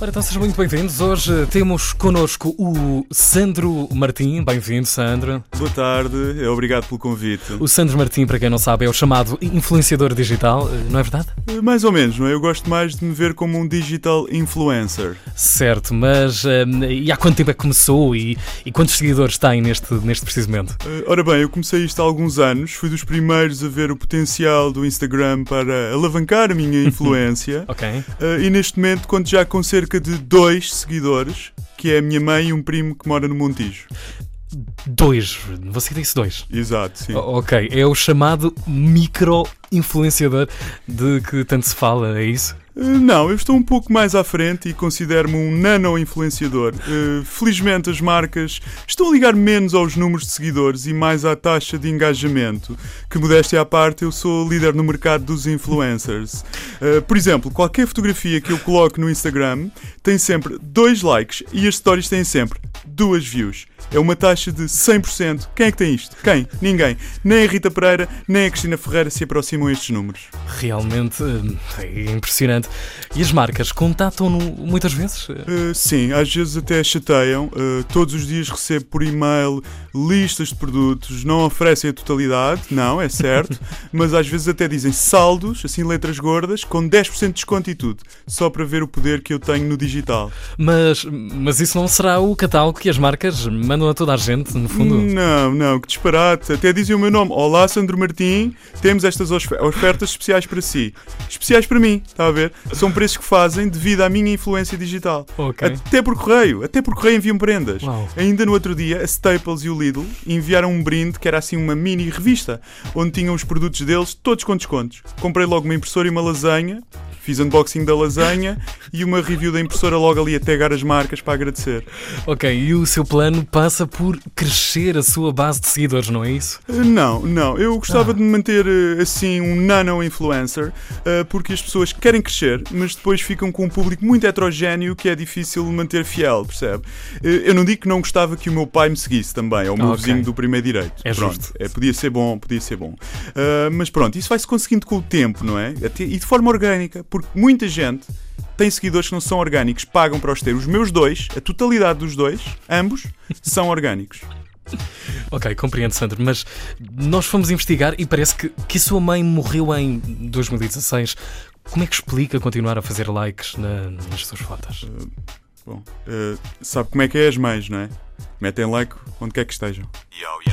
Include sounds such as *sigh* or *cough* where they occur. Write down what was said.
Ora, então sejam muito bem-vindos. Hoje temos connosco o Sandro Martim. Bem-vindo, Sandro. Boa tarde, é obrigado pelo convite. O Sandro Martim, para quem não sabe, é o chamado influenciador digital, eh, não é verdade? Eh, Mais ou menos, não é? Eu gosto mais de me ver como um digital influencer. Certo, mas eh, e há quanto tempo é que começou e, e quantos seguidores tem neste, neste preciso momento? Ora bem, eu comecei isto há alguns anos, fui dos primeiros a ver o potencial do Instagram para alavancar a minha *laughs* influência. Ok. E neste momento conto já com cerca de dois seguidores, que é a minha mãe e um primo que mora no Montijo. Dois. Você disse dois. Exato, sim. O- Ok, é o chamado micro-influenciador de que tanto se fala, é isso? Eh, Não, eu estou um pouco mais à frente e considero-me um nano-influenciador. Eh, felizmente as marcas estão a ligar menos aos números de seguidores e mais à taxa de engajamento. Que modéstia à parte, eu sou líder no mercado dos influencers. Eh, por exemplo, qualquer fotografia que eu coloque no Instagram tem sempre dois likes e as stories têm sempre duas views. É uma taxa de 100%. Quem é que tem isto? Quem? Ninguém. Nem a Rita Pereira, nem a Cristina Ferreira se aproximam estes números. Realmente eh, é impressionante. E as marcas contatam-no muitas vezes? Uh, sim, às vezes até chateiam. Uh, todos os dias recebo por e-mail listas de produtos, não oferecem a totalidade, não, é certo, *laughs* mas às vezes até dizem saldos, assim letras gordas, com 10% de desconto e tudo, só para ver o poder que eu tenho no digital. Mas, mas isso não será o catálogo que as marcas mandam a toda a gente, no fundo? Não, não, que disparate. Até dizem o meu nome. Olá, Sandro Martim, temos estas ofertas especiais para si. Especiais para mim, está a ver? São preços que fazem devido à minha influência digital. Ok. Até por correio, até por correio enviam prendas. Uau. Ainda no outro dia, a Staples e o Lidl enviaram um brinde que era assim uma mini revista, onde tinham os produtos deles todos com descontos. Comprei logo uma impressora e uma lasanha, fiz unboxing da lasanha e uma review da impressora logo ali a tagar as marcas para agradecer. Ok, e o seu plano passa por crescer a sua base de seguidores, não é isso? Não, não. Eu gostava Ah. de me manter uh, assim um nano-influencer uh, porque as pessoas querem crescer, mas depois ficam com um público muito heterogéneo que é difícil manter fiel, percebe? Uh, Eu não digo que não gostava que o meu pai me seguisse também, é o meu Ok. vizinho do primeiro direito. É pronto, justo. é, podia ser bom, podia ser bom. Mas pronto, isso vai-se conseguindo com o tempo, não é? E de forma orgânica, porque muita gente tem seguidores que não são orgânicos, pagam para os ter. Os meus dois, a totalidade dos dois, ambos, são orgânicos. *laughs* Ok, compreendo, Sandro, mas nós fomos investigar e parece que, que a sua mãe morreu em 2016. Como é que explica continuar a fazer likes na- nas suas fotos? Bom, eh, sabe como é que é as mães, não é? Metem like onde quer que estejam. Por